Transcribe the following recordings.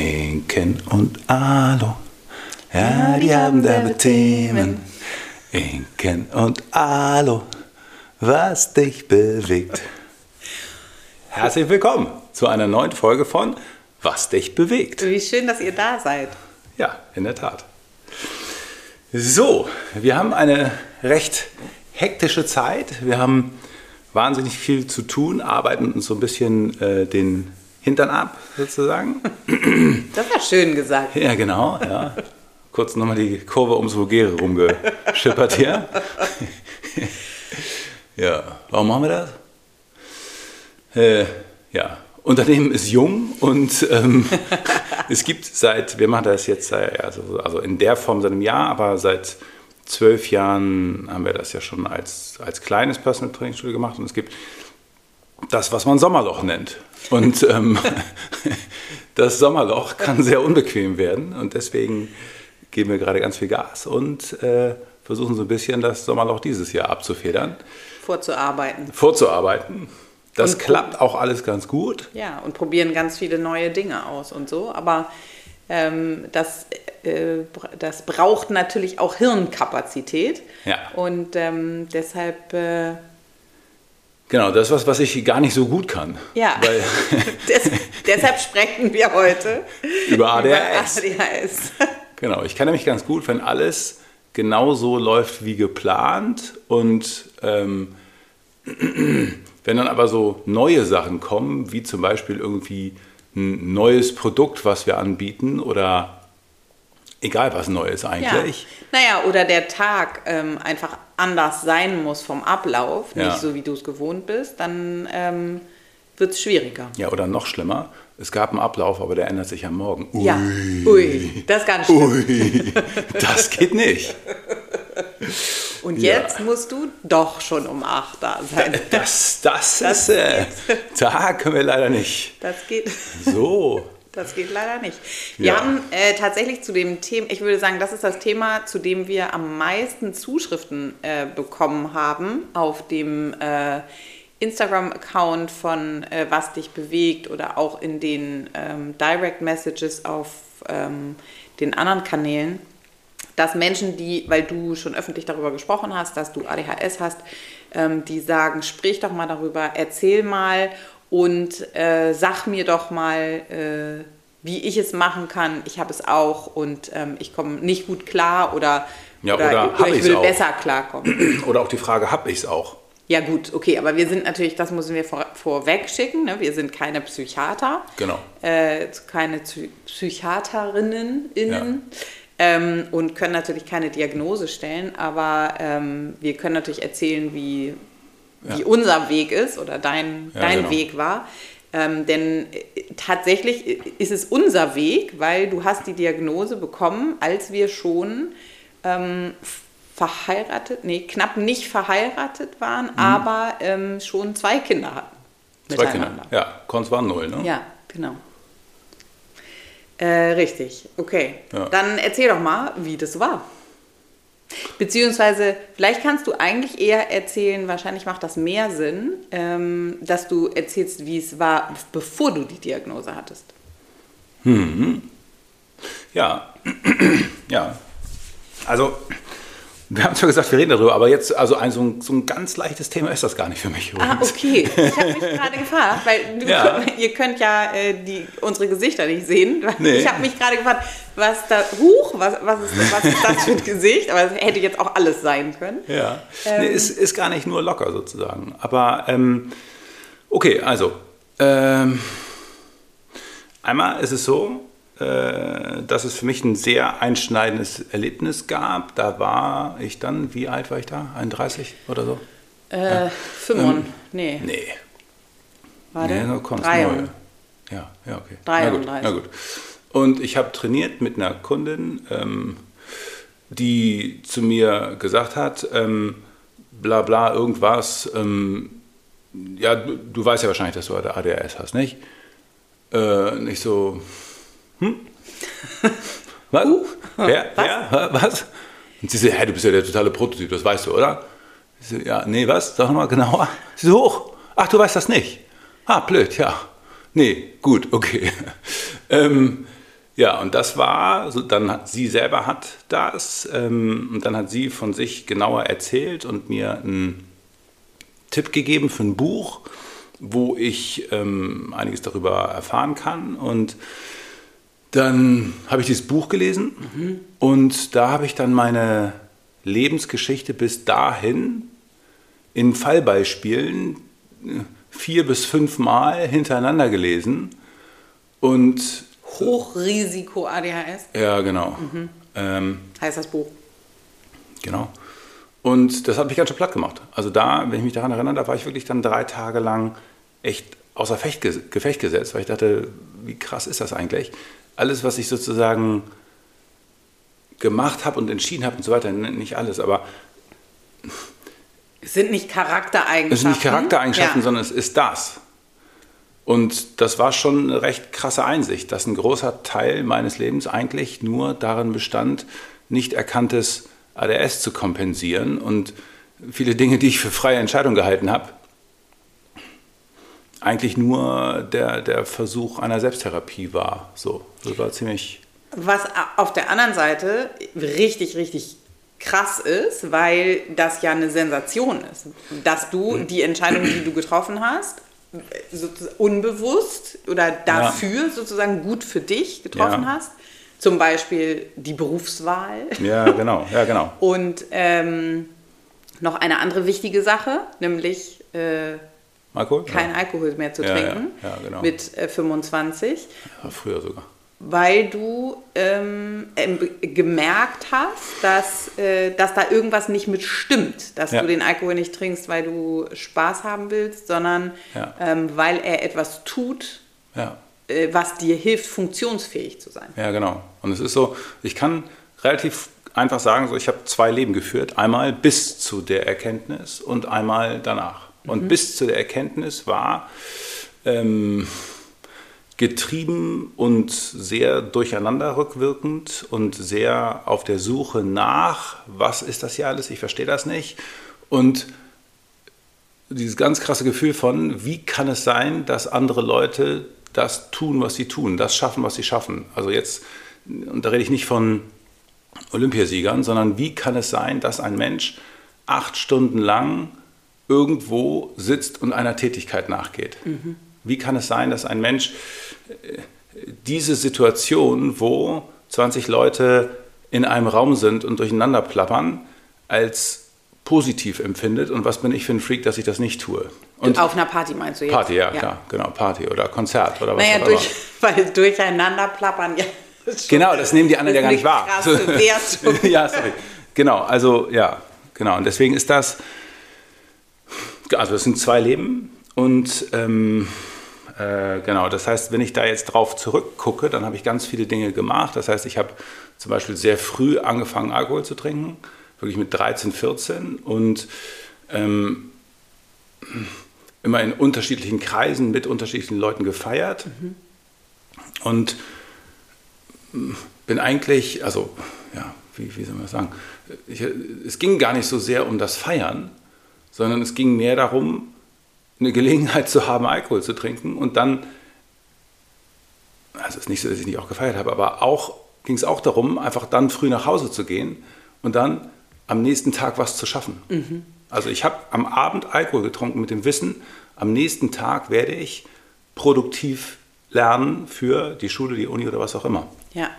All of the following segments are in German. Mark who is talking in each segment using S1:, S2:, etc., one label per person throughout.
S1: Inken und Alo, ja, die haben derbe Themen. Inken und Alo, was dich bewegt. Herzlich willkommen zu einer neuen Folge von Was dich bewegt.
S2: Wie schön, dass ihr da seid.
S1: Ja, in der Tat. So, wir haben eine recht hektische Zeit. Wir haben wahnsinnig viel zu tun, arbeiten uns so ein bisschen äh, den Hintern ab, sozusagen.
S2: Das war schön gesagt.
S1: Ja, genau. Ja. Kurz nochmal die Kurve ums Vulgäre rumgeschippert hier. ja, warum machen wir das? Äh, ja, Unternehmen ist jung und ähm, es gibt seit, wir machen das jetzt also, also in der Form seit einem Jahr, aber seit zwölf Jahren haben wir das ja schon als, als kleines Personal Training Studio gemacht und es gibt das, was man Sommerloch nennt. Und ähm, das Sommerloch kann sehr unbequem werden und deswegen geben wir gerade ganz viel Gas und äh, versuchen so ein bisschen das Sommerloch dieses Jahr abzufedern.
S2: Vorzuarbeiten.
S1: Vorzuarbeiten. Das und klappt auch alles ganz gut.
S2: Ja, und probieren ganz viele neue Dinge aus und so. Aber ähm, das, äh, das braucht natürlich auch Hirnkapazität.
S1: Ja.
S2: Und ähm, deshalb äh,
S1: Genau, das ist was, was ich gar nicht so gut kann.
S2: Ja, Weil Des, deshalb sprechen wir heute
S1: über ADHS.
S2: Über ADHS.
S1: Genau, ich kann nämlich ganz gut, wenn alles genau so läuft wie geplant und ähm, wenn dann aber so neue Sachen kommen, wie zum Beispiel irgendwie ein neues Produkt, was wir anbieten oder egal was Neues eigentlich.
S2: Ja. Naja, oder der Tag ähm, einfach anders sein muss vom Ablauf, ja. nicht so wie du es gewohnt bist, dann ähm, wird es schwieriger.
S1: Ja, oder noch schlimmer, es gab einen Ablauf, aber der ändert sich am Morgen.
S2: Ui. Ja, ui, das ist ganz schlimm. Ui,
S1: das geht nicht.
S2: Und jetzt ja. musst du doch schon um 8 da sein.
S1: Das, das, das ist, äh, da können wir leider nicht.
S2: Das geht.
S1: So.
S2: Das geht leider nicht. Wir ja. haben äh, tatsächlich zu dem Thema, ich würde sagen, das ist das Thema, zu dem wir am meisten Zuschriften äh, bekommen haben auf dem äh, Instagram-Account von äh, Was dich bewegt oder auch in den ähm, Direct Messages auf ähm, den anderen Kanälen, dass Menschen, die, weil du schon öffentlich darüber gesprochen hast, dass du ADHS hast, ähm, die sagen, sprich doch mal darüber, erzähl mal und äh, sag mir doch mal, äh, wie ich es machen kann. Ich habe es auch und ähm, ich komme nicht gut klar oder,
S1: ja, oder, oder,
S2: oder ich will auch. besser klarkommen.
S1: Oder auch die Frage, habe ich es auch?
S2: Ja gut, okay, aber wir sind natürlich, das müssen wir vor, vorweg schicken, ne? wir sind keine Psychiater,
S1: genau.
S2: äh, keine Psychiaterinnen innen. Ja. Ähm, und können natürlich keine Diagnose stellen, aber ähm, wir können natürlich erzählen, wie ja. wie unser Weg ist oder dein, ja, dein genau. Weg war. Ähm, denn äh, tatsächlich ist es unser Weg, weil du hast die Diagnose bekommen, als wir schon ähm, verheiratet, nee, knapp nicht verheiratet waren, mhm. aber ähm, schon zwei Kinder hatten.
S1: Zwei Kinder, ja. Konz war null, ne?
S2: Ja, genau. Äh, richtig, okay. Ja. Dann erzähl doch mal, wie das war. Beziehungsweise, vielleicht kannst du eigentlich eher erzählen, wahrscheinlich macht das mehr Sinn, ähm, dass du erzählst, wie es war, bevor du die Diagnose hattest.
S1: Hm. Ja, ja. Also, wir haben zwar gesagt, wir reden darüber, aber jetzt, also ein, so, ein, so ein ganz leichtes Thema ist das gar nicht für mich.
S2: Übrigens. Ah, okay. Ich habe mich gerade gefragt, weil du, ja. ihr könnt ja äh, die, unsere Gesichter nicht sehen. Nee. Ich habe mich gerade gefragt, was da, huch, was, was, ist, was ist das für ein Gesicht? Aber es hätte jetzt auch alles sein können.
S1: Ja, ähm. nee, ist, ist gar nicht nur locker sozusagen. Aber, ähm, okay, also, ähm, einmal ist es so, dass es für mich ein sehr einschneidendes Erlebnis gab. Da war ich dann, wie alt war ich da? 31 oder so?
S2: Äh, ja. 5, ähm, nee.
S1: Nee.
S2: Warte, nee,
S1: so drei. Neu. Ja, ja, okay.
S2: 33.
S1: Na gut, na gut. Und ich habe trainiert mit einer Kundin, ähm, die zu mir gesagt hat, ähm, bla bla, irgendwas, ähm, ja, du, du, weißt ja wahrscheinlich, dass du ADHS hast, nicht? Äh, nicht so, hm? Was? Uh, wer? Was? Wer? Was? Und sie so, hey, du bist ja der totale Prototyp, das weißt du, oder? Ich so, ja, nee, was? Sag nochmal genauer. Sie so, hoch. Ach, du weißt das nicht. Ah, blöd, ja. Nee, gut, okay. ähm, Ja, und das war, so, dann hat, sie selber hat das ähm, und dann hat sie von sich genauer erzählt und mir einen Tipp gegeben für ein Buch, wo ich ähm, einiges darüber erfahren kann. Und dann habe ich dieses Buch gelesen mhm. und da habe ich dann meine Lebensgeschichte bis dahin in Fallbeispielen äh, vier bis fünf Mal hintereinander gelesen und
S2: Hochrisiko ADHS.
S1: Ja, genau.
S2: Mhm. Ähm, heißt das Buch.
S1: Genau. Und das hat mich ganz schön platt gemacht. Also da, wenn ich mich daran erinnere, da war ich wirklich dann drei Tage lang echt außer Fecht, Gefecht gesetzt, weil ich dachte, wie krass ist das eigentlich? Alles, was ich sozusagen gemacht habe und entschieden habe und so weiter, nicht alles, aber
S2: es sind nicht Charaktereigenschaften.
S1: Es sind nicht Charaktereigenschaften, ja. sondern es ist das. Und das war schon eine recht krasse Einsicht, dass ein großer Teil meines Lebens eigentlich nur darin bestand, nicht erkanntes ADS zu kompensieren und viele Dinge, die ich für freie Entscheidung gehalten habe, eigentlich nur der, der Versuch einer Selbsttherapie war. So, das war ziemlich.
S2: Was auf der anderen Seite richtig, richtig krass ist, weil das ja eine Sensation ist, dass du hm. die Entscheidung, die du getroffen hast, unbewusst oder dafür ja. sozusagen gut für dich getroffen ja. hast. Zum Beispiel die Berufswahl.
S1: Ja, genau, ja, genau.
S2: Und ähm, noch eine andere wichtige Sache, nämlich äh,
S1: Alkohol?
S2: kein
S1: ja.
S2: Alkohol mehr zu trinken.
S1: Ja, genau.
S2: Mit äh, 25.
S1: Ja, früher sogar
S2: weil du ähm, gemerkt hast, dass, äh, dass da irgendwas nicht mit stimmt, dass ja. du den Alkohol nicht trinkst, weil du Spaß haben willst, sondern ja. ähm, weil er etwas tut, ja. äh, was dir hilft, funktionsfähig zu sein.
S1: Ja, genau. Und es ist so, ich kann relativ einfach sagen, so, ich habe zwei Leben geführt, einmal bis zu der Erkenntnis und einmal danach. Und mhm. bis zu der Erkenntnis war... Ähm, getrieben und sehr durcheinander rückwirkend und sehr auf der Suche nach, was ist das hier alles, ich verstehe das nicht. Und dieses ganz krasse Gefühl von, wie kann es sein, dass andere Leute das tun, was sie tun, das schaffen, was sie schaffen. Also jetzt, und da rede ich nicht von Olympiasiegern, sondern wie kann es sein, dass ein Mensch acht Stunden lang irgendwo sitzt und einer Tätigkeit nachgeht? Mhm. Wie kann es sein, dass ein Mensch äh, diese Situation, wo 20 Leute in einem Raum sind und durcheinander plappern, als positiv empfindet und was bin ich für ein Freak, dass ich das nicht tue. Und
S2: auf einer Party meinst du jetzt?
S1: Party, ja, ja. klar, genau, Party oder Konzert oder was
S2: naja, auch durch, immer. Weil durcheinander plappern, ja.
S1: Genau, das nehmen die anderen ja gar nicht wahr. ja, sorry. Genau, also ja, genau. Und deswegen ist das, also es sind zwei Leben und ähm, äh, genau, das heißt, wenn ich da jetzt drauf zurückgucke, dann habe ich ganz viele Dinge gemacht. Das heißt, ich habe zum Beispiel sehr früh angefangen, Alkohol zu trinken, wirklich mit 13, 14 und ähm, immer in unterschiedlichen Kreisen mit unterschiedlichen Leuten gefeiert. Mhm. Und bin eigentlich, also, ja, wie, wie soll man das sagen? Ich, es ging gar nicht so sehr um das Feiern, sondern es ging mehr darum, eine Gelegenheit zu haben, Alkohol zu trinken und dann, also es ist nicht so, dass ich nicht auch gefeiert habe, aber auch ging es auch darum, einfach dann früh nach Hause zu gehen und dann am nächsten Tag was zu schaffen. Mhm. Also ich habe am Abend Alkohol getrunken mit dem Wissen, am nächsten Tag werde ich produktiv lernen für die Schule, die Uni oder was auch immer.
S2: Ja.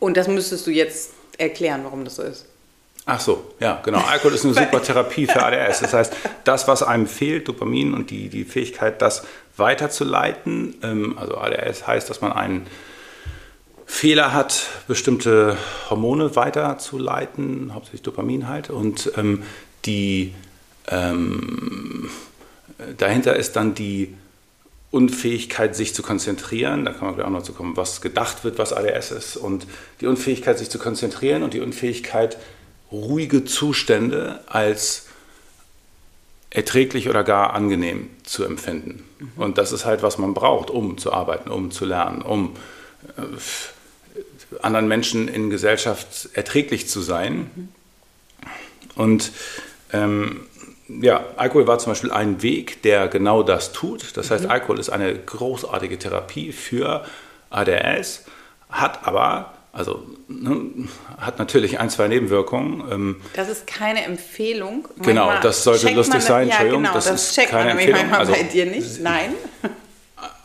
S2: Und das müsstest du jetzt erklären, warum das so ist.
S1: Ach so, ja, genau. Alkohol ist eine super Therapie für ADS. Das heißt, das, was einem fehlt, Dopamin und die, die Fähigkeit, das weiterzuleiten, ähm, also ADS heißt, dass man einen Fehler hat, bestimmte Hormone weiterzuleiten, hauptsächlich Dopamin halt. Und ähm, die, ähm, dahinter ist dann die Unfähigkeit, sich zu konzentrieren. Da kann man gleich auch noch zu kommen, was gedacht wird, was ADS ist. Und die Unfähigkeit, sich zu konzentrieren und die Unfähigkeit, ruhige Zustände als erträglich oder gar angenehm zu empfinden. Mhm. Und das ist halt, was man braucht, um zu arbeiten, um zu lernen, um äh, anderen Menschen in Gesellschaft erträglich zu sein. Mhm. Und ähm, ja, Alkohol war zum Beispiel ein Weg, der genau das tut. Das heißt, mhm. Alkohol ist eine großartige Therapie für ADS, hat aber, also ne, hat natürlich ein, zwei Nebenwirkungen. Ähm,
S2: das ist keine Empfehlung.
S1: Genau, manchmal das sollte lustig sein, Entschuldigung.
S2: Ja, genau,
S1: das,
S2: das
S1: ist
S2: checkt
S1: keine
S2: man
S1: Empfehlung.
S2: manchmal
S1: Also,
S2: bei dir nicht. Nein.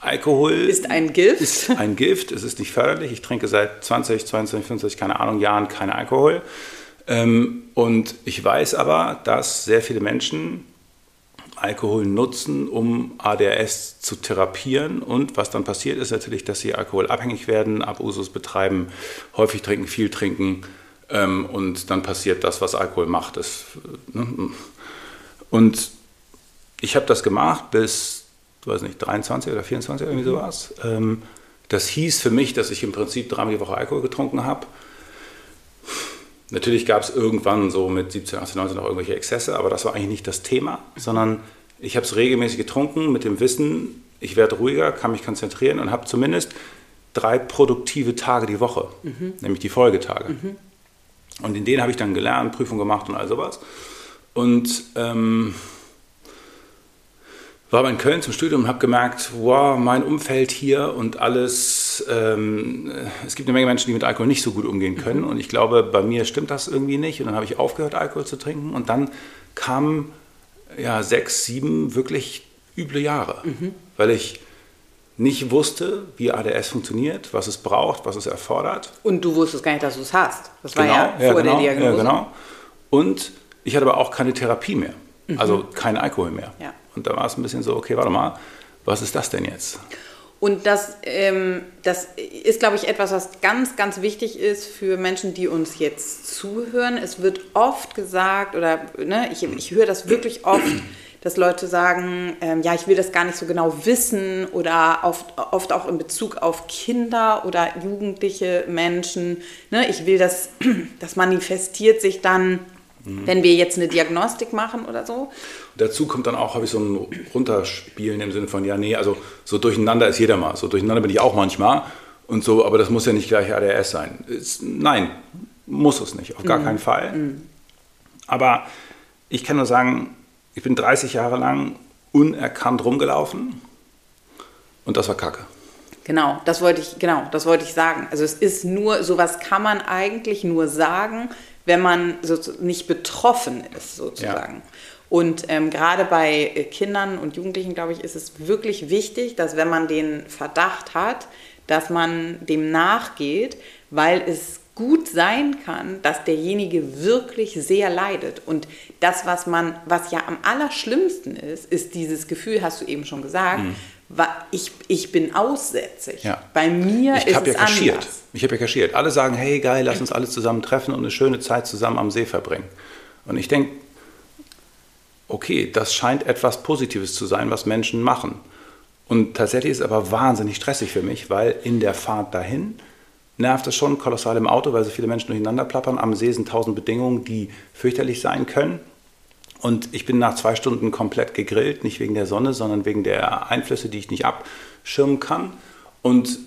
S1: Alkohol
S2: Ist ein Gift.
S1: ist ein Gift, es ist nicht förderlich. Ich trinke seit 20, 22, 25, keine Ahnung, Jahren keinen Alkohol. Ähm, und ich weiß aber, dass sehr viele Menschen Alkohol nutzen, um ADHS zu therapieren. Und was dann passiert, ist natürlich, dass sie alkoholabhängig werden, Abusus betreiben, häufig trinken, viel trinken. Ähm, und dann passiert das, was Alkohol macht. Das, ne? Und ich habe das gemacht bis, weiß nicht, 23 oder 24, irgendwie sowas. Ähm, das hieß für mich, dass ich im Prinzip dreimal die Woche Alkohol getrunken habe. Natürlich gab es irgendwann so mit 17, 18, 19 noch irgendwelche Exzesse, aber das war eigentlich nicht das Thema, sondern ich habe es regelmäßig getrunken mit dem Wissen, ich werde ruhiger, kann mich konzentrieren und habe zumindest drei produktive Tage die Woche, nämlich die Folgetage. Und in denen habe ich dann gelernt, Prüfung gemacht und all sowas. Und ähm, war aber in Köln zum Studium und habe gemerkt, wow, mein Umfeld hier und alles, ähm, es gibt eine Menge Menschen, die mit Alkohol nicht so gut umgehen können. Und ich glaube, bei mir stimmt das irgendwie nicht. Und dann habe ich aufgehört, Alkohol zu trinken. Und dann kamen ja, sechs, sieben wirklich üble Jahre, weil ich nicht wusste, wie ADS funktioniert, was es braucht, was es erfordert.
S2: Und du wusstest gar nicht, dass du es hast. Das war
S1: Genau,
S2: ja vor
S1: genau,
S2: der Diagnose.
S1: Ja, genau. Und ich hatte aber auch keine Therapie mehr. Also kein Alkohol mehr.
S2: Mhm. Ja.
S1: Und da war es ein bisschen so, okay, warte mal, was ist das denn jetzt?
S2: Und das, ähm, das ist, glaube ich, etwas, was ganz, ganz wichtig ist für Menschen, die uns jetzt zuhören. Es wird oft gesagt, oder ne, ich, ich höre das wirklich oft, dass Leute sagen, ähm, ja, ich will das gar nicht so genau wissen oder oft, oft auch in Bezug auf Kinder oder jugendliche Menschen. Ne, ich will das, das manifestiert sich dann, wenn wir jetzt eine Diagnostik machen oder so.
S1: Dazu kommt dann auch, habe ich so ein Runterspielen im Sinne von, ja, nee, also so durcheinander ist jeder mal. So durcheinander bin ich auch manchmal. Und so, aber das muss ja nicht gleich ADS sein. Ist, nein, muss es nicht, auf gar keinen Fall. Aber ich kann nur sagen, ich bin 30 Jahre lang unerkannt rumgelaufen und das war Kacke.
S2: Genau, das wollte ich, genau, das wollte ich sagen. Also es ist nur, sowas kann man eigentlich nur sagen, wenn man so, nicht betroffen ist, sozusagen. Und ähm, gerade bei äh, Kindern und Jugendlichen, glaube ich, ist es wirklich wichtig, dass wenn man den Verdacht hat, dass man dem nachgeht, weil es gut sein kann, dass derjenige wirklich sehr leidet. Und das, was man, was ja am allerschlimmsten ist, ist dieses Gefühl, hast du eben schon gesagt, wa- ich, ich bin aussätzig.
S1: Ja.
S2: Bei mir
S1: Ich
S2: ist
S1: habe
S2: es
S1: ja kaschiert.
S2: anders.
S1: Ich habe ja kaschiert. Alle sagen, hey geil, lass uns alle zusammen treffen und eine schöne Zeit zusammen am See verbringen. Und ich denke, okay, das scheint etwas Positives zu sein, was Menschen machen. Und tatsächlich ist es aber wahnsinnig stressig für mich, weil in der Fahrt dahin nervt es schon kolossal im Auto, weil so viele Menschen durcheinander plappern. Am See sind tausend Bedingungen, die fürchterlich sein können. Und ich bin nach zwei Stunden komplett gegrillt, nicht wegen der Sonne, sondern wegen der Einflüsse, die ich nicht abschirmen kann. Und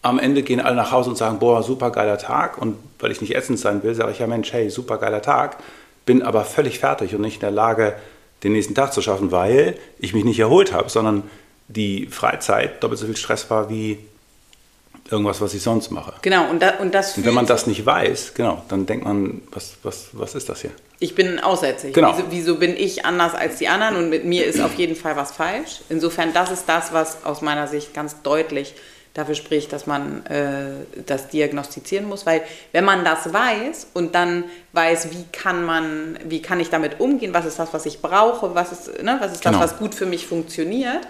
S1: am Ende gehen alle nach Hause und sagen, boah, super geiler Tag. Und weil ich nicht ätzend sein will, sage ich, ja Mensch, hey, super geiler Tag. Bin aber völlig fertig und nicht in der Lage, den nächsten Tag zu schaffen, weil ich mich nicht erholt habe, sondern die Freizeit doppelt so viel Stress war wie irgendwas, was ich sonst mache.
S2: Genau, und, da, und das
S1: Und wenn man das nicht weiß, genau, dann denkt man, was, was, was ist das hier?
S2: ich bin aussätzig.
S1: Genau.
S2: Wieso, wieso bin ich anders als die anderen und mit mir ist auf jeden Fall was falsch? Insofern, das ist das, was aus meiner Sicht ganz deutlich dafür spricht, dass man äh, das diagnostizieren muss, weil wenn man das weiß und dann weiß, wie kann man, wie kann ich damit umgehen, was ist das, was ich brauche, was ist, ne, was ist
S1: Genau.
S2: das, was gut für mich funktioniert,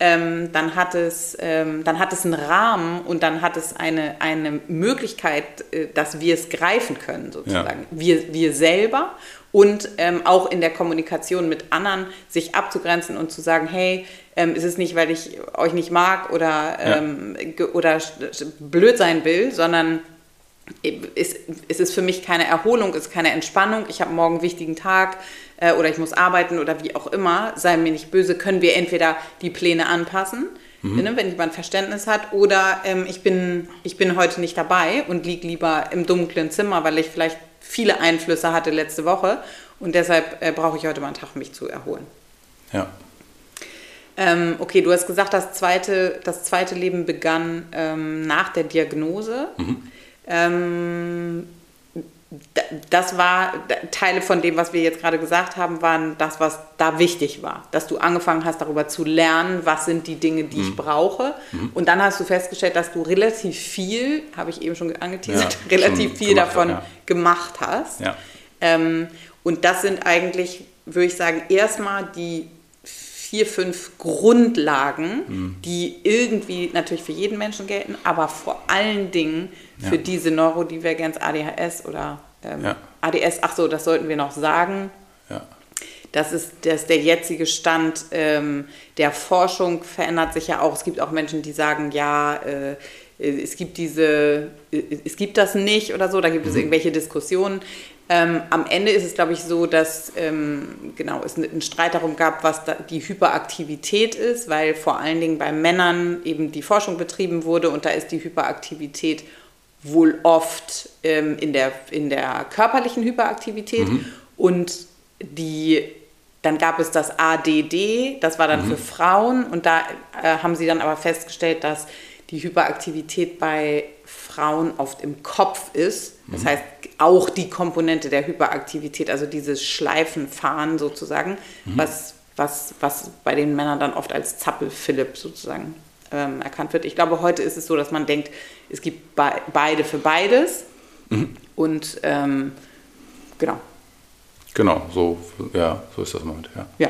S2: ähm, dann hat es, ähm, dann hat es einen Rahmen und dann hat es eine, eine Möglichkeit, äh, dass wir es greifen können, sozusagen. Wir, wir selber und ähm, auch in der Kommunikation mit anderen sich abzugrenzen und zu sagen, hey, ähm, es ist nicht, weil ich euch nicht mag oder, ähm, ge- oder blöd sein will, sondern es, es ist für mich keine Erholung, es ist keine Entspannung. Ich habe morgen einen wichtigen Tag äh, oder ich muss arbeiten oder wie auch immer. Sei mir nicht böse, können wir entweder die Pläne anpassen, ne, wenn jemand Verständnis hat, oder ähm, ich, bin, ich bin heute nicht dabei und liege lieber im dunklen Zimmer, weil ich vielleicht viele Einflüsse hatte letzte Woche und deshalb äh, brauche ich heute mal einen Tag, mich zu erholen.
S1: Ja.
S2: Ähm, okay, du hast gesagt, das zweite, das zweite Leben begann ähm, nach der Diagnose. Mhm. Ähm, das war Teile von dem, was wir jetzt gerade gesagt haben, waren das, was da wichtig war. Dass du angefangen hast, darüber zu lernen, was sind die Dinge, die mhm. ich brauche. Mhm. Und dann hast du festgestellt, dass du relativ viel, habe ich eben schon angeteasert, ja, relativ viel gemacht, davon ja. gemacht hast. Ja. Ähm, und das sind eigentlich, würde ich sagen, erstmal die vier, fünf Grundlagen, mhm. die irgendwie natürlich für jeden Menschen gelten, aber vor allen Dingen für ja. diese Neurodivergenz ADHS oder ähm, ja. ADS, ach so, das sollten wir noch sagen. Ja. Das ist, das der jetzige Stand ähm, der Forschung, verändert sich ja auch. Es gibt auch Menschen, die sagen, ja, äh, es gibt diese, es gibt das nicht oder so, da gibt es mhm. irgendwelche Diskussionen. Ähm, am Ende ist es, glaube ich, so, dass ähm, genau, es einen Streit darum gab, was die Hyperaktivität ist, weil vor allen Dingen bei Männern eben die Forschung betrieben wurde und da ist die Hyperaktivität wohl oft ähm, in, der, in der körperlichen Hyperaktivität mhm. und die dann gab es das ADD, das war dann mhm. für Frauen und da äh, haben sie dann aber festgestellt, dass die Hyperaktivität bei Frauen oft im Kopf ist. Das heißt, auch die Komponente der Hyperaktivität, also dieses Schleifenfahren sozusagen, mhm. was, was, was bei den Männern dann oft als Zappel-Philipp sozusagen ähm, erkannt wird. Ich glaube, heute ist es so, dass man denkt, es gibt be beide für beides. Mhm. Und ähm, genau.
S1: Genau, so, ja, so ist das Moment, ja.
S2: Ja.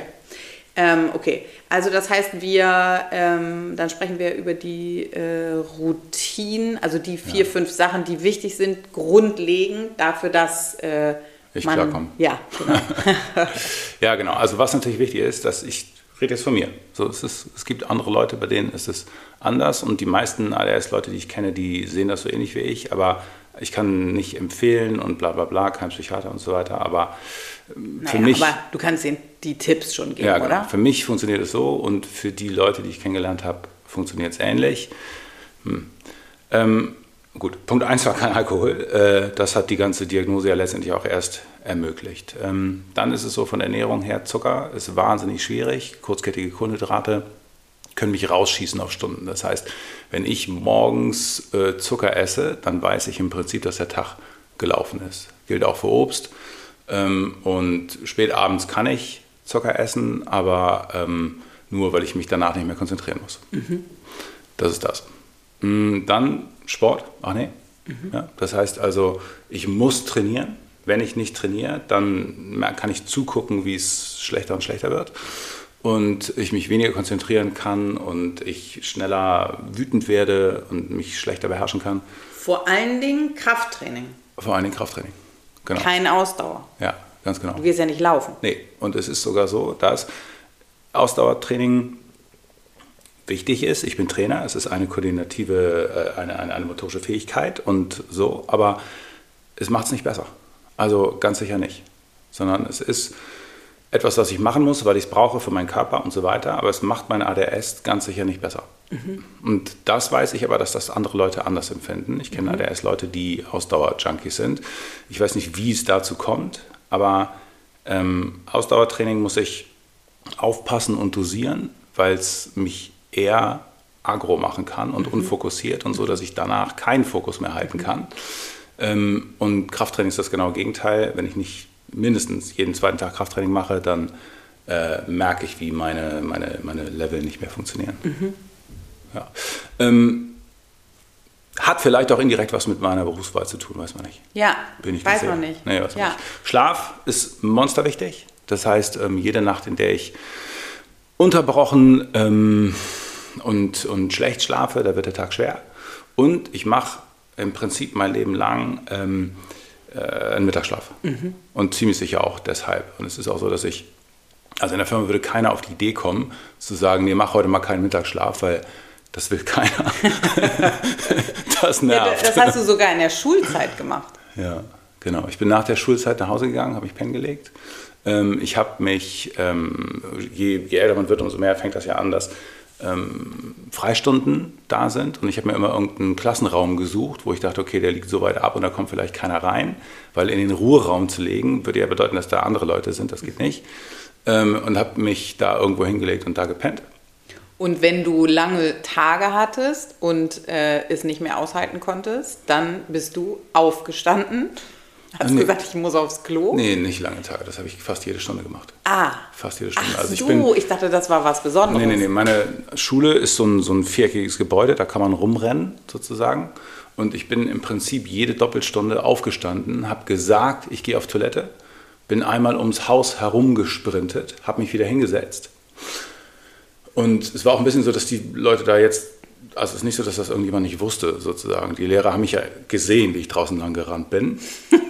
S2: Ähm, okay, also das heißt, wir, ähm, dann sprechen wir über die äh, Routinen, also die vier, ja. fünf Sachen, die wichtig sind, grundlegend dafür, dass äh,
S1: ich man, klarkomme.
S2: Ja, genau.
S1: ja, genau. Also was natürlich wichtig ist, dass ich rede jetzt von mir. So, es, ist, es gibt andere Leute, bei denen ist es anders und die meisten ADS-Leute, die ich kenne, die sehen das so ähnlich wie ich, aber ich kann nicht empfehlen und bla bla bla, kein Psychiater und so weiter, aber
S2: naja, für mich... Aber du kannst ihnen die Tipps schon geben,
S1: ja, genau.
S2: oder?
S1: Für mich funktioniert es so und für die Leute, die ich kennengelernt habe, funktioniert es ähnlich. Hm. Ähm, gut, Punkt 1 war kein Alkohol. Äh, das hat die ganze Diagnose ja letztendlich auch erst ermöglicht. Ähm, dann ist es so von der Ernährung her, Zucker ist wahnsinnig schwierig, kurzkettige Kohlenhydrate können mich rausschießen auf Stunden. Das heißt, wenn ich morgens äh, Zucker esse, dann weiß ich im Prinzip, dass der Tag gelaufen ist. Gilt auch für Obst. Ähm, und spät abends kann ich Zucker essen, aber ähm, nur, weil ich mich danach nicht mehr konzentrieren muss. Mhm. Das ist das. Mm, dann Sport. Ach nee. Mhm. Ja, das heißt also, ich muss trainieren. Wenn ich nicht trainiere, dann kann ich zugucken, wie es schlechter und schlechter wird und ich mich weniger konzentrieren kann und ich schneller wütend werde und mich schlechter beherrschen kann.
S2: Vor allen Dingen Krafttraining.
S1: Vor allen Dingen Krafttraining.
S2: Genau. Keine Ausdauer.
S1: Ja, ganz genau.
S2: Du wirst ja nicht laufen.
S1: Nee, und es ist sogar so, dass Ausdauertraining wichtig ist. Ich bin Trainer, es ist eine koordinative, äh, eine, eine, eine motorische Fähigkeit und so, aber es macht es nicht besser. Also ganz sicher nicht. Sondern es ist etwas, was ich machen muss, weil ich es brauche für meinen Körper und so weiter, aber es macht mein ADS ganz sicher nicht besser. Mhm. Und das weiß ich aber, dass das andere Leute anders empfinden. Ich kenne mhm. ADS-Leute, die Ausdauer-Junkies sind. Ich weiß nicht, wie es dazu kommt, aber ähm, Ausdauertraining muss ich aufpassen und dosieren, weil es mich eher agro machen kann und mhm. unfokussiert und so, dass ich danach keinen Fokus mehr halten mhm. kann. Ähm, und Krafttraining ist das genaue Gegenteil. Wenn ich nicht mindestens jeden zweiten Tag Krafttraining mache, dann äh, merke ich, wie meine, meine, meine Level nicht mehr funktionieren. Mhm. Ja. Ähm, hat vielleicht auch indirekt was mit meiner Berufswahl zu tun, weiß man nicht.
S2: Ja, Bin ich weiß man nicht.
S1: Nee, weiß ja. nicht. Schlaf ist monsterwichtig. Das heißt, ähm, jede Nacht, in der ich unterbrochen ähm, und, und schlecht schlafe, da wird der Tag schwer. Und ich mache im Prinzip mein Leben lang ähm, äh, einen Mittagsschlaf. Mhm. Und ziemlich sicher auch deshalb. Und es ist auch so, dass ich, also in der Firma würde keiner auf die Idee kommen, zu sagen, nee, mach heute mal keinen Mittagsschlaf, weil das will keiner.
S2: das nervt. Ja, das hast du sogar in der Schulzeit gemacht.
S1: Ja, genau. Ich bin nach der Schulzeit nach Hause gegangen, habe mich pennen gelegt. Ähm, ich habe mich, ähm, je, je älter man wird, umso mehr fängt das ja an, dass ähm, Freistunden da sind. Und ich habe mir immer irgendeinen Klassenraum gesucht, wo ich dachte, okay, der liegt so weit ab und da kommt vielleicht keiner rein. Weil in den Ruheraum zu legen, würde ja bedeuten, dass da andere Leute sind. Das geht nicht. Ähm, und habe mich da irgendwo hingelegt und da gepennt.
S2: Und wenn du lange Tage hattest und äh, es nicht mehr aushalten konntest, dann bist du aufgestanden. Hast nee. gesagt, ich muss aufs Klo?
S1: Nee, nicht lange Tage. Das habe ich fast jede Stunde gemacht.
S2: Ah.
S1: Fast jede Stunde.
S2: Ach also ich, bin, ich dachte, das war was Besonderes.
S1: Nee, nee, nee. Meine Schule ist so ein, so ein viereckiges Gebäude, da kann man rumrennen sozusagen. Und ich bin im Prinzip jede Doppelstunde aufgestanden, habe gesagt, ich gehe auf Toilette, bin einmal ums Haus herumgesprintet, habe mich wieder hingesetzt und es war auch ein bisschen so, dass die Leute da jetzt, also es ist nicht so, dass das irgendjemand nicht wusste, sozusagen. Die Lehrer haben mich ja gesehen, wie ich draußen lang gerannt bin.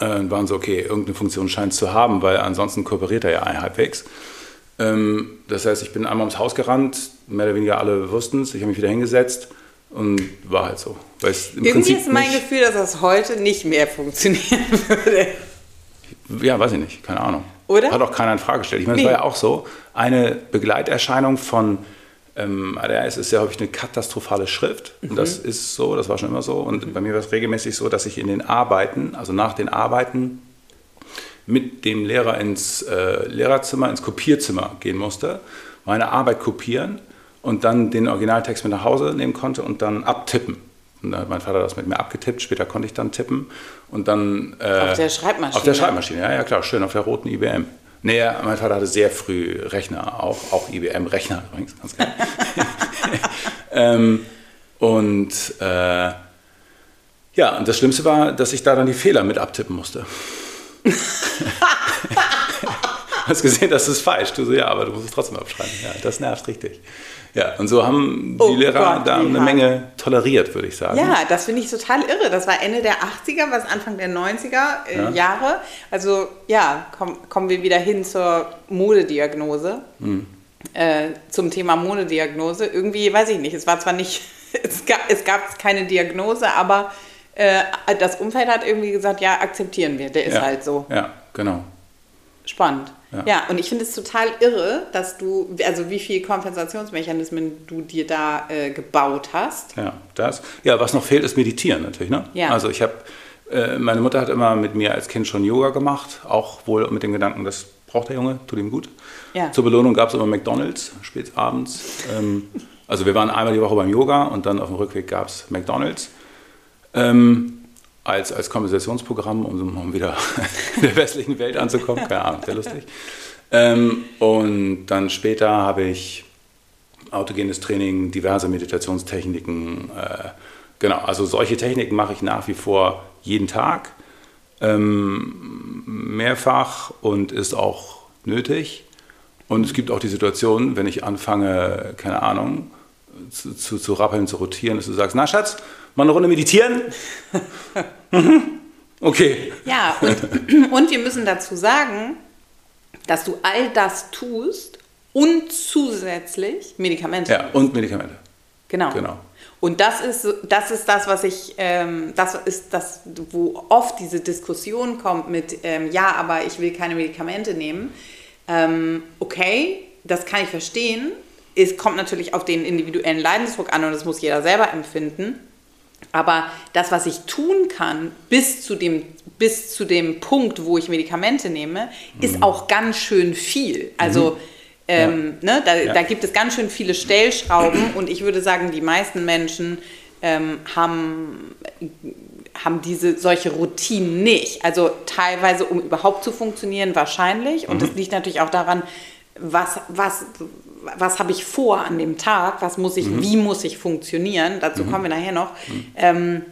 S1: äh, waren so, okay, irgendeine Funktion scheint es zu haben, weil ansonsten kooperiert er ja halbwegs. Ähm, das heißt, ich bin einmal ums Haus gerannt, mehr oder weniger alle wussten es, ich habe mich wieder hingesetzt und war halt so.
S2: Irgendwie Prinzip ist mein Gefühl, dass das heute nicht mehr funktionieren würde.
S1: Ja, weiß ich nicht, keine Ahnung.
S2: Oder?
S1: Hat auch keiner in Frage gestellt. Ich meine, es nee. war ja auch so, eine Begleiterscheinung von ähm, ADHS ist ja häufig eine katastrophale Schrift. Mhm. Und das ist so, das war schon immer so. Und mhm. bei mir war es regelmäßig so, dass ich in den Arbeiten, also nach den Arbeiten, mit dem Lehrer ins äh, Lehrerzimmer, ins Kopierzimmer gehen musste, meine Arbeit kopieren und dann den Originaltext mit nach Hause nehmen konnte und dann abtippen. Und dann hat mein Vater das mit mir abgetippt, später konnte ich dann tippen und dann...
S2: Äh, auf der Schreibmaschine?
S1: Auf der Schreibmaschine, ja, ja klar, schön, auf der roten IBM. Nee, mein Vater hatte sehr früh Rechner, auch, auch IBM-Rechner übrigens, ganz geil. ähm, und äh, ja, und das Schlimmste war, dass ich da dann die Fehler mit abtippen musste. hast gesehen, das ist falsch. Du so, ja, aber du musst es trotzdem abschreiben. Ja, das nervt richtig. Ja, und so haben die oh Lehrer Gott, da eine Menge toleriert, würde ich sagen.
S2: Ja, das finde ich total irre. Das war Ende der 80er, was Anfang der 90er äh, ja. Jahre. Also ja, komm, kommen wir wieder hin zur Modediagnose. Hm. Äh, zum Thema Modediagnose. Irgendwie, weiß ich nicht, es war zwar nicht, es gab, es gab keine Diagnose, aber äh, das Umfeld hat irgendwie gesagt, ja, akzeptieren wir, der ist
S1: ja.
S2: halt so.
S1: Ja, genau.
S2: Spannend. Ja. ja, und ich finde es total irre, dass du, also wie viele Kompensationsmechanismen du dir da äh, gebaut hast.
S1: Ja, das. Ja, was noch fehlt, ist Meditieren natürlich. Ne?
S2: Ja.
S1: Also ich habe, äh, meine Mutter hat immer mit mir als Kind schon Yoga gemacht, auch wohl mit dem Gedanken, das braucht der Junge, tut ihm gut.
S2: Ja.
S1: Zur Belohnung gab es immer McDonalds, spät abends. Ähm, also wir waren einmal die Woche beim Yoga und dann auf dem Rückweg gab es McDonalds. Ähm, als, als Kompensationsprogramm, um, wieder in der westlichen Welt anzukommen. Keine Ahnung, sehr lustig. Ähm, und dann später habe ich autogenes Training, diverse Meditationstechniken. Äh, genau, also solche Techniken mache ich nach wie vor jeden Tag, ähm, mehrfach und ist auch nötig. Und es gibt auch die Situation, wenn ich anfange, keine Ahnung, zu, zu, zu rappeln, zu rotieren, dass du sagst, na Schatz, mal eine Runde meditieren? mhm. Okay.
S2: Ja, und, und wir müssen dazu sagen, dass du all das tust und zusätzlich Medikamente.
S1: Ja, und Medikamente.
S2: Genau.
S1: genau.
S2: Und das ist, das ist das, was ich, ähm, das ist das, wo oft diese Diskussion kommt mit, ähm, ja, aber ich will keine Medikamente nehmen. Ähm, okay, das kann ich verstehen. Es kommt natürlich auf den individuellen Leidensdruck an und das muss jeder selber empfinden. Aber das, was ich tun kann, bis zu dem, bis zu dem Punkt, wo ich Medikamente nehme, ist mhm. auch ganz schön viel. Also mhm. ähm, ja. ne, da, ja. da, gibt es ganz schön viele Stellschrauben und ich würde sagen, die meisten Menschen ähm, haben, haben diese solche Routinen nicht. Also teilweise, um überhaupt zu funktionieren, wahrscheinlich. Und mhm. das liegt natürlich auch daran, was, was, was habe ich vor an dem Tag, was muss ich, mhm. wie muss ich funktionieren, dazu mhm. kommen wir nachher noch. Mhm. Ähm,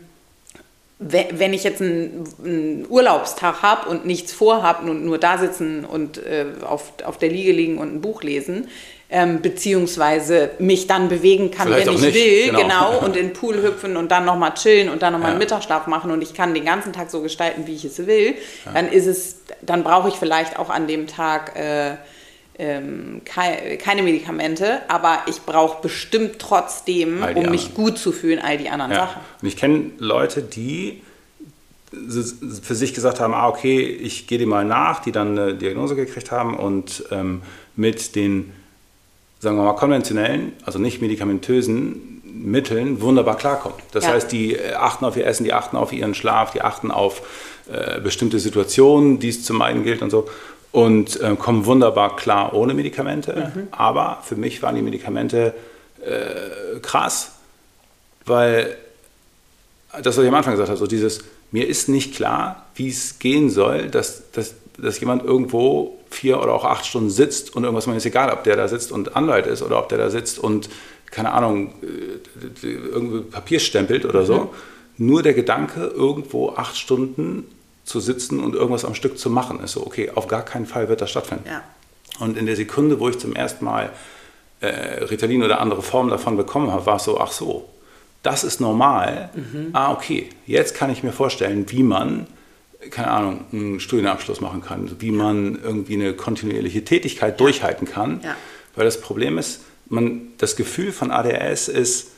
S2: wenn ich jetzt einen, einen Urlaubstag habe und nichts vorhabe und nur da sitzen und äh, auf, auf der Liege liegen und ein Buch lesen, ähm, beziehungsweise mich dann bewegen kann,
S1: Vielleicht
S2: wenn ich
S1: nicht.
S2: will, genau. genau, und in den Pool hüpfen und dann nochmal chillen und dann nochmal ja. einen Mittagsschlaf machen und ich kann den ganzen Tag so gestalten, wie ich es will, ja. dann ist es, dann brauche ich vielleicht auch an dem Tag äh, ähm, kei keine Medikamente, aber ich brauche bestimmt trotzdem, um anderen. mich gut zu fühlen, all die anderen
S1: ja.
S2: Sachen.
S1: Und ich kenne Leute, die für sich gesagt haben, ah, okay, ich gehe dir mal nach, die dann eine Diagnose gekriegt haben und ähm, mit den, sagen wir mal, konventionellen, also nicht medikamentösen Mitteln wunderbar klarkommen. Das ja. heißt, die achten auf ihr Essen, die achten auf ihren Schlaf, die achten auf äh, bestimmte Situationen, die es zu meiden gilt und so und äh, komme wunderbar klar ohne Medikamente. Mhm. Aber für mich waren die Medikamente äh, krass, weil das, was ich am Anfang gesagt habe, so dieses, mir ist nicht klar, wie es gehen soll, dass, dass, dass jemand irgendwo vier oder auch acht Stunden sitzt und irgendwas, mir ist egal, ob der da sitzt und Anwalt ist oder ob der da sitzt und, keine Ahnung, äh, irgendwie Papier stempelt oder so. Mhm. Nur der Gedanke, irgendwo acht Stunden zu sitzen und irgendwas am Stück zu machen, ist so, okay, auf gar keinen Fall wird das stattfinden. Ja. Und in der Sekunde, wo ich zum ersten Mal äh, Ritalin oder andere Formen davon bekommen habe, war es so, ach so, das ist normal. Mhm. Ah, okay, jetzt kann ich mir vorstellen, wie man, keine Ahnung, einen Studienabschluss machen kann, wie man irgendwie eine kontinuierliche Tätigkeit ja. durchhalten kann. Ja. Weil das Problem ist, man, das Gefühl von ADHS ist,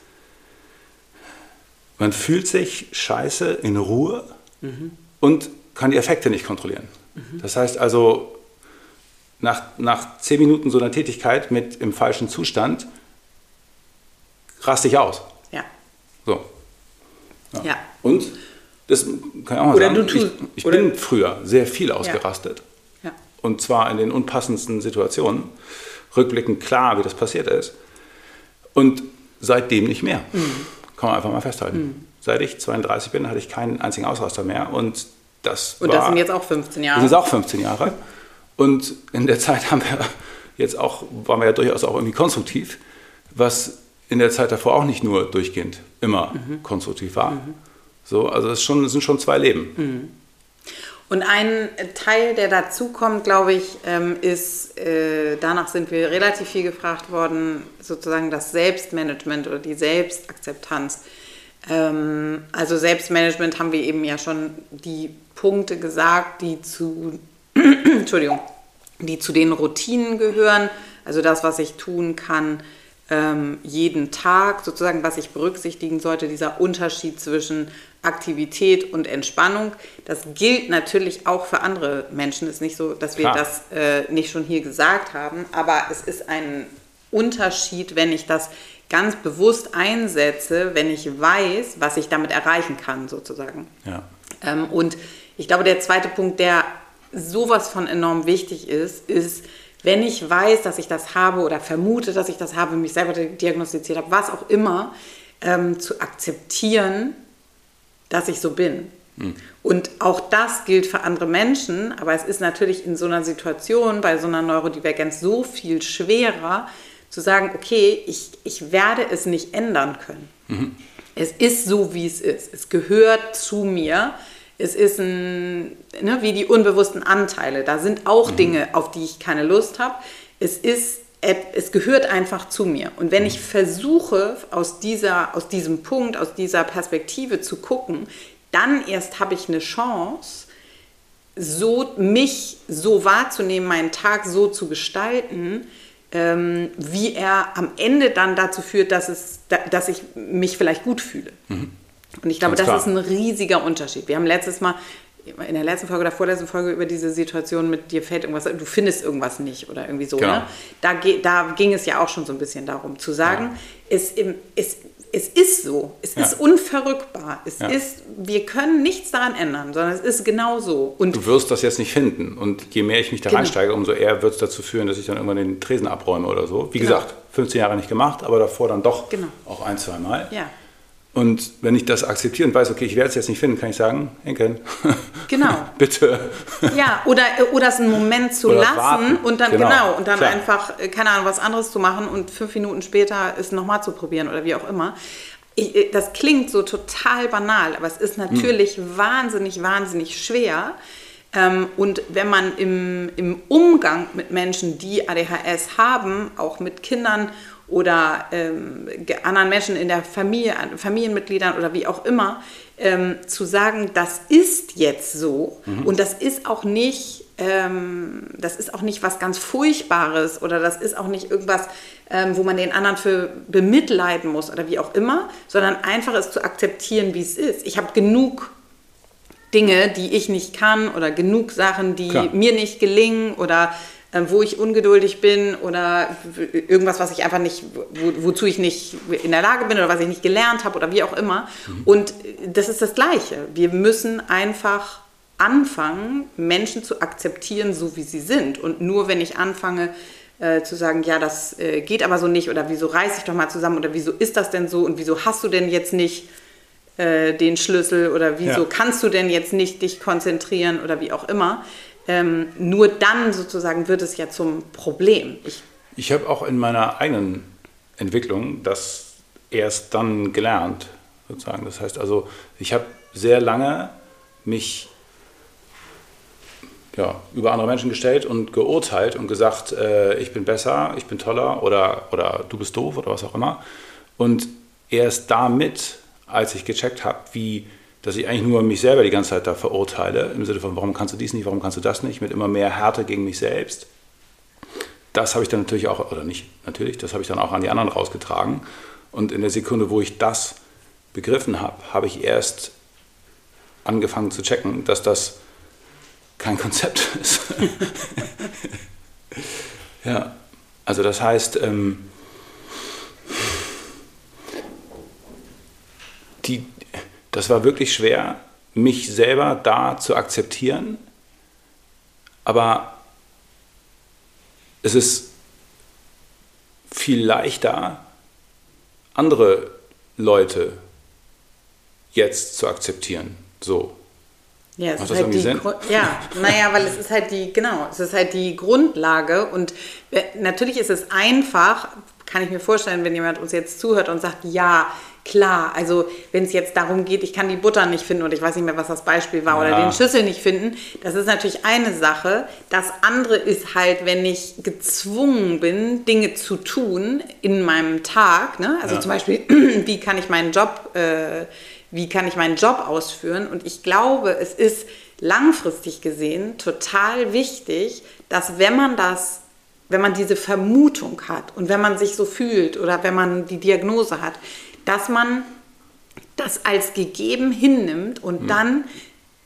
S1: man fühlt sich scheiße in Ruhe mhm. Und kann die Effekte nicht kontrollieren. Mhm. Das heißt also, nach, nach zehn Minuten so einer Tätigkeit mit im falschen Zustand raste ich aus.
S2: Ja.
S1: So.
S2: Ja. ja.
S1: Und das kann ich auch mal oder sagen. Tust, ich, ich bin früher sehr viel ausgerastet.
S2: Ja. ja.
S1: Und zwar in den unpassendsten Situationen. Rückblickend klar, wie das passiert ist. Und seitdem nicht mehr. Mhm. Kann man einfach mal festhalten. Mhm. Seit ich 32 bin, hatte ich keinen einzigen Ausraster mehr. Und das
S2: Und
S1: war,
S2: das sind jetzt auch 15 Jahre.
S1: Das sind auch 15 Jahre. Und in der Zeit haben wir jetzt auch, waren wir ja durchaus auch irgendwie konstruktiv, was in der Zeit davor auch nicht nur durchgehend immer mhm. konstruktiv war. Mhm. So, also es, schon, sind schon zwei Leben.
S2: Mhm. Und ein Teil, der dazu kommt, glaube ich, ähm, ist, äh, danach sind wir relativ viel gefragt worden, sozusagen das Selbstmanagement oder die Selbstakzeptanz. Ähm, also Selbstmanagement haben wir eben ja schon die Punkte gesagt, die zu, Entschuldigung, die zu den Routinen gehören. Also das, was ich tun kann, ähm, jeden Tag, sozusagen, was ich berücksichtigen sollte, dieser Unterschied zwischen Aktivität und Entspannung. Das gilt natürlich auch für andere Menschen. Es ist nicht so, dass wir Klar. das äh, nicht schon hier gesagt haben, aber es ist ein Unterschied, wenn ich das ganz bewusst einsetze, wenn ich weiß, was ich damit erreichen kann, sozusagen.
S1: Ja.
S2: Ähm, und ich glaube, der zweite Punkt, der sowas von enorm wichtig ist, ist, wenn ich weiß, dass ich das habe oder vermute, dass ich das habe, mich selber diagnostiziert habe, was auch immer, ähm, zu akzeptieren, dass ich so bin. Mhm. Und auch das gilt für andere Menschen, aber es ist natürlich in so einer Situation, bei so einer Neurodivergenz so viel schwerer zu sagen, okay, ich, ich werde es nicht ändern können. Mhm. Es ist so, wie es ist. Es gehört zu mir. Es ist ein, ne, wie die unbewussten Anteile. Da sind auch mhm. Dinge, auf die ich keine Lust habe. Es ist es gehört einfach zu mir. Und wenn ich versuche, aus, dieser, aus diesem Punkt, aus dieser Perspektive zu gucken, dann erst habe ich eine Chance, so mich so wahrzunehmen, meinen Tag so zu gestalten, ähm, wie er am Ende dann dazu führt, dass, es, dass ich mich vielleicht gut fühle. Mhm. Und ich glaube, Ganz das klar. ist ein riesiger Unterschied. Wir haben letztes Mal in der letzten Folge oder vorletzten Folge über diese Situation mit dir fällt irgendwas, du findest irgendwas nicht oder irgendwie so. Genau. Ne? Da, da ging es ja auch schon so ein bisschen darum, zu sagen, ja. es, es, es ist so, es ja. ist unverrückbar, es ja. ist, wir können nichts daran ändern, sondern es ist genau so.
S1: Und du wirst das jetzt nicht finden und je mehr ich mich da genau. reinsteige, umso eher wird es dazu führen, dass ich dann irgendwann den Tresen abräume oder so. Wie genau. gesagt, 15 Jahre nicht gemacht, aber davor dann doch genau. auch ein, zwei Mal.
S2: Ja.
S1: Und wenn ich das akzeptiere und weiß, okay, ich werde es jetzt nicht finden, kann ich sagen, Henken.
S2: Genau.
S1: Bitte.
S2: Ja, oder, oder es einen Moment zu oder lassen warten. und dann genau, genau und dann klar. einfach, äh, keine Ahnung, was anderes zu machen und fünf Minuten später es nochmal zu probieren oder wie auch immer. Ich, äh, das klingt so total banal, aber es ist natürlich hm. wahnsinnig, wahnsinnig schwer. Ähm, und wenn man im, im Umgang mit Menschen, die ADHS haben, auch mit Kindern oder ähm, anderen Menschen in der Familie, Familienmitgliedern oder wie auch immer, ähm, zu sagen, das ist jetzt so mhm. und das ist auch nicht, ähm, das ist auch nicht was ganz Furchtbares oder das ist auch nicht irgendwas, ähm, wo man den anderen für bemitleiden muss oder wie auch immer, sondern einfach es zu akzeptieren, wie es ist. Ich habe genug Dinge, die ich nicht kann oder genug Sachen, die Klar. mir nicht gelingen oder wo ich ungeduldig bin oder irgendwas, was ich einfach nicht, wo, wozu ich nicht in der Lage bin oder was ich nicht gelernt habe oder wie auch immer. Mhm. Und das ist das Gleiche. Wir müssen einfach anfangen, Menschen zu akzeptieren, so wie sie sind. Und nur wenn ich anfange äh, zu sagen, ja, das äh, geht aber so nicht oder wieso reiß ich doch mal zusammen oder wieso ist das denn so und wieso hast du denn jetzt nicht äh, den Schlüssel oder wieso ja. kannst du denn jetzt nicht dich konzentrieren oder wie auch immer. Ähm, nur dann sozusagen wird es ja zum Problem.
S1: Ich, ich habe auch in meiner eigenen Entwicklung das erst dann gelernt, sozusagen. Das heißt also, ich habe sehr lange mich ja, über andere Menschen gestellt und geurteilt und gesagt, äh, ich bin besser, ich bin toller oder, oder du bist doof oder was auch immer. Und erst damit, als ich gecheckt habe, wie, dass ich eigentlich nur mich selber die ganze Zeit da verurteile, im Sinne von, warum kannst du dies nicht, warum kannst du das nicht, mit immer mehr Härte gegen mich selbst. Das habe ich dann natürlich auch, oder nicht natürlich, das habe ich dann auch an die anderen rausgetragen. Und in der Sekunde, wo ich das begriffen habe, habe ich erst angefangen zu checken, dass das kein Konzept ist. ja, also das heißt, ähm, die, das war wirklich schwer, mich selber da zu akzeptieren, aber es ist viel leichter, andere Leute jetzt zu akzeptieren. So.
S2: Ja, es Macht ist halt die, Sinn? ja, naja, weil es ist halt die, genau, es ist halt die Grundlage und äh, natürlich ist es einfach, kann ich mir vorstellen, wenn jemand uns jetzt zuhört und sagt, ja, klar, also wenn es jetzt darum geht, ich kann die Butter nicht finden und ich weiß nicht mehr, was das Beispiel war, ja. oder den Schlüssel nicht finden, das ist natürlich eine Sache. Das andere ist halt, wenn ich gezwungen bin, Dinge zu tun in meinem Tag, ne? also ja. zum Beispiel, wie kann ich meinen Job äh, wie kann ich meinen Job ausführen. Und ich glaube, es ist langfristig gesehen total wichtig, dass wenn man das, wenn man diese Vermutung hat und wenn man sich so fühlt oder wenn man die Diagnose hat, dass man das als gegeben hinnimmt und mhm. dann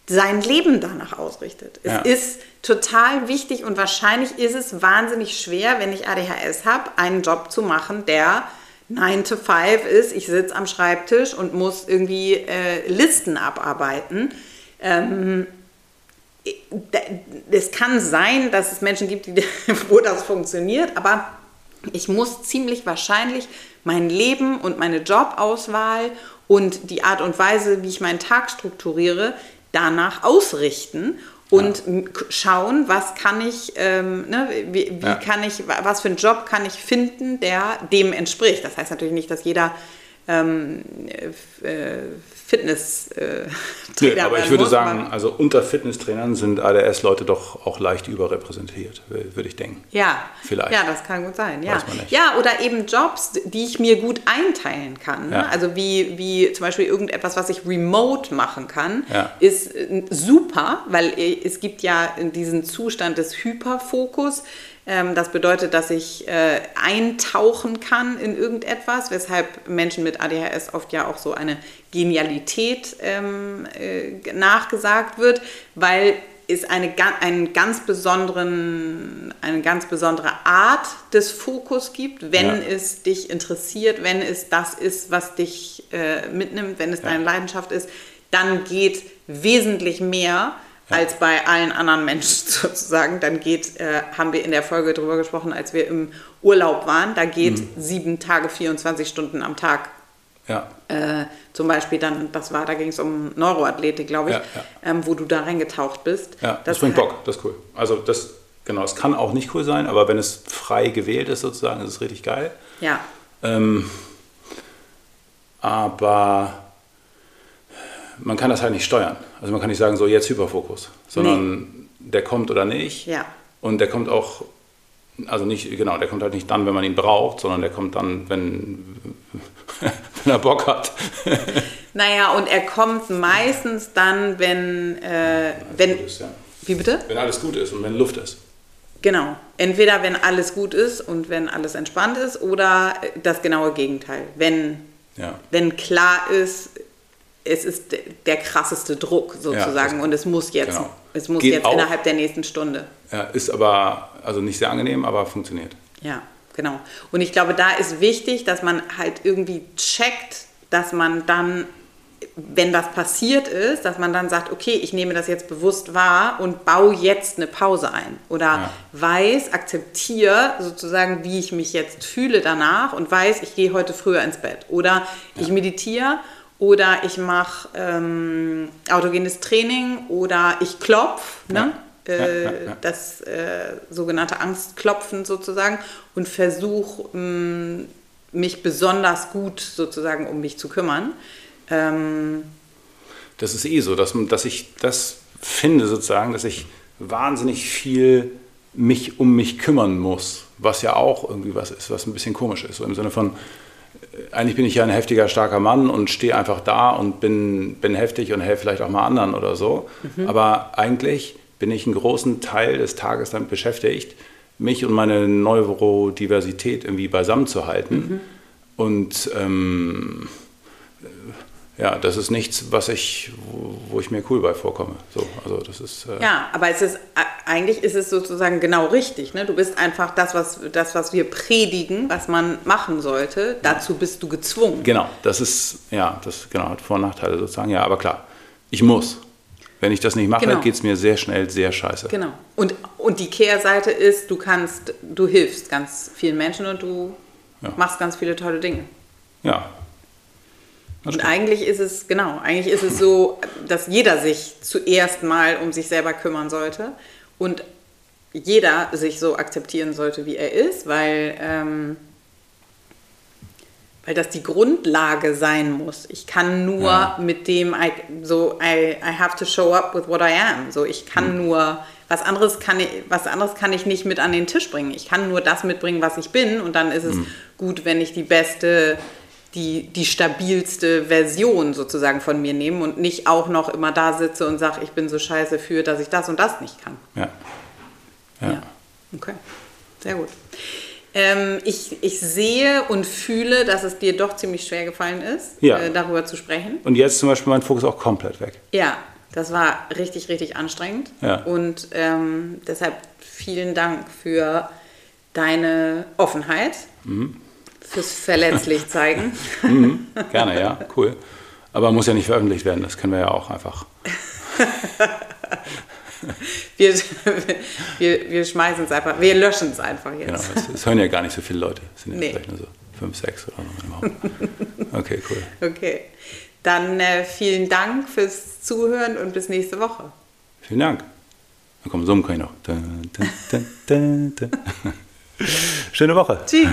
S2: sein Leben danach ausrichtet. Es ja. ist total wichtig und wahrscheinlich ist es wahnsinnig schwer, wenn ich ADHS habe, einen Job zu machen, der 9 to 5 ist, ich sitze am Schreibtisch und muss irgendwie äh, Listen abarbeiten. Ähm, es kann sein, dass es Menschen gibt, die, wo das funktioniert, aber ich muss ziemlich wahrscheinlich mein Leben und meine Jobauswahl und die Art und Weise, wie ich meinen Tag strukturiere, danach ausrichten und ja. schauen, was kann ich, ähm, ne, wie, wie ja. kann ich, was für einen Job kann ich finden, der dem entspricht. Das heißt natürlich nicht, dass jeder ähm, äh, Fitness-Trainer.
S1: Aber ich würde muss, sagen, also unter Fitnesstrainern sind ADS-Leute doch auch leicht überrepräsentiert, würde ich denken.
S2: Ja, vielleicht. Ja, das kann gut sein. Ja. ja, oder eben Jobs, die ich mir gut einteilen kann. Ja. Also wie, wie zum Beispiel irgendetwas, was ich remote machen kann, ja. ist äh, super, weil äh, es gibt ja diesen Zustand des Hyperfokus das bedeutet, dass ich äh, eintauchen kann in irgendetwas, weshalb Menschen mit ADHS oft ja auch so eine Genialität ähm, äh, nachgesagt wird, weil es eine, einen ganz besonderen, eine ganz besondere Art des Fokus gibt, wenn ja. es dich interessiert, wenn es das ist, was dich äh, mitnimmt, wenn es ja. deine Leidenschaft ist, dann geht wesentlich mehr. Als bei allen anderen Menschen sozusagen. Dann geht, äh, haben wir in der Folge darüber gesprochen, als wir im Urlaub waren, da geht mhm. sieben Tage, 24 Stunden am Tag. Ja. Äh, zum Beispiel dann, das war, da ging es um Neuroathletik, glaube ich, ja, ja. Ähm, wo du da reingetaucht bist.
S1: Ja, das, das bringt halt Bock, das ist cool. Also das, genau, es kann auch nicht cool sein, aber wenn es frei gewählt ist sozusagen, ist es richtig geil.
S2: Ja.
S1: Ähm, aber man kann das halt nicht steuern. Also man kann nicht sagen, so jetzt Hyperfokus, sondern nee. der kommt oder nicht.
S2: Ja.
S1: Und der kommt auch, also nicht, genau, der kommt halt nicht dann, wenn man ihn braucht, sondern der kommt dann, wenn, wenn er Bock hat.
S2: naja, und er kommt meistens dann, wenn, äh, wenn, ist, ja. wie bitte?
S1: Wenn alles gut ist und wenn Luft ist.
S2: Genau. Entweder wenn alles gut ist und wenn alles entspannt ist oder das genaue Gegenteil. Wenn, ja. wenn klar ist, es ist der krasseste Druck sozusagen ja, und es muss jetzt, genau. es muss jetzt auch, innerhalb der nächsten Stunde.
S1: Ja, ist aber also nicht sehr angenehm, aber funktioniert.
S2: Ja, genau. Und ich glaube, da ist wichtig, dass man halt irgendwie checkt, dass man dann wenn das passiert ist, dass man dann sagt, okay, ich nehme das jetzt bewusst wahr und baue jetzt eine Pause ein. Oder ja. weiß, akzeptiere sozusagen, wie ich mich jetzt fühle danach und weiß, ich gehe heute früher ins Bett. Oder ich meditiere oder ich mache ähm, autogenes Training oder ich klopfe. Ne? Äh, das äh, sogenannte Angstklopfen sozusagen und versuche mich besonders gut sozusagen um mich zu kümmern. Ähm
S1: das ist eh so, dass, dass ich das finde sozusagen, dass ich wahnsinnig viel mich um mich kümmern muss, was ja auch irgendwie was ist, was ein bisschen komisch ist. So im Sinne von, eigentlich bin ich ja ein heftiger, starker Mann und stehe einfach da und bin, bin heftig und helfe vielleicht auch mal anderen oder so. Mhm. Aber eigentlich bin ich einen großen Teil des Tages damit beschäftigt, mich und meine Neurodiversität irgendwie beisammen zu halten. Mhm. Und ähm, ja, das ist nichts, was ich, wo, wo, ich mir cool bei vorkomme. So, also das ist,
S2: äh ja, aber es ist, eigentlich ist es sozusagen genau richtig. Ne? Du bist einfach das was, das, was wir predigen, was man machen sollte. Dazu bist du gezwungen.
S1: Genau, das ist, ja, das genau, hat Vor- und Nachteile sozusagen. Ja, aber klar, ich muss. Wenn ich das nicht mache, genau. geht es mir sehr schnell sehr scheiße.
S2: Genau. Und, und die Kehrseite ist, du kannst, du hilfst ganz vielen Menschen und du ja. machst ganz viele tolle Dinge.
S1: Ja.
S2: Das und stimmt. eigentlich ist es, genau, eigentlich ist es so, dass jeder sich zuerst mal um sich selber kümmern sollte und jeder sich so akzeptieren sollte, wie er ist, weil ähm, weil das die Grundlage sein muss. Ich kann nur ja. mit dem, I, so, I, I have to show up with what I am. So, ich kann mhm. nur, was anderes kann ich, was anderes kann ich nicht mit an den Tisch bringen. Ich kann nur das mitbringen, was ich bin und dann ist es mhm. gut, wenn ich die beste, die, die stabilste Version sozusagen von mir nehme und nicht auch noch immer da sitze und sage, ich bin so scheiße für, dass ich das und das nicht kann.
S1: Ja. Ja.
S2: ja. Okay. Sehr gut. Ähm, ich, ich sehe und fühle, dass es dir doch ziemlich schwer gefallen ist, ja. äh, darüber zu sprechen.
S1: Und jetzt zum Beispiel mein Fokus auch komplett weg.
S2: Ja, das war richtig, richtig anstrengend. Ja. Und ähm, deshalb vielen Dank für deine Offenheit, mhm. Fürs verletzlich zeigen.
S1: mhm, gerne, ja, cool. Aber muss ja nicht veröffentlicht werden, das können wir ja auch einfach.
S2: wir, wir, wir schmeißen es einfach, wir löschen es einfach jetzt. Genau,
S1: es, es, hören ja gar nicht so viele Leute. Es sind ja nee. vielleicht nur so fünf, sechs oder so. Okay, cool.
S2: Okay. Dann äh, vielen Dank fürs Zuhören und bis nächste Woche.
S1: Vielen Dank. Dann kommen summen kann ich noch. Schöne Woche.
S2: Tschüss.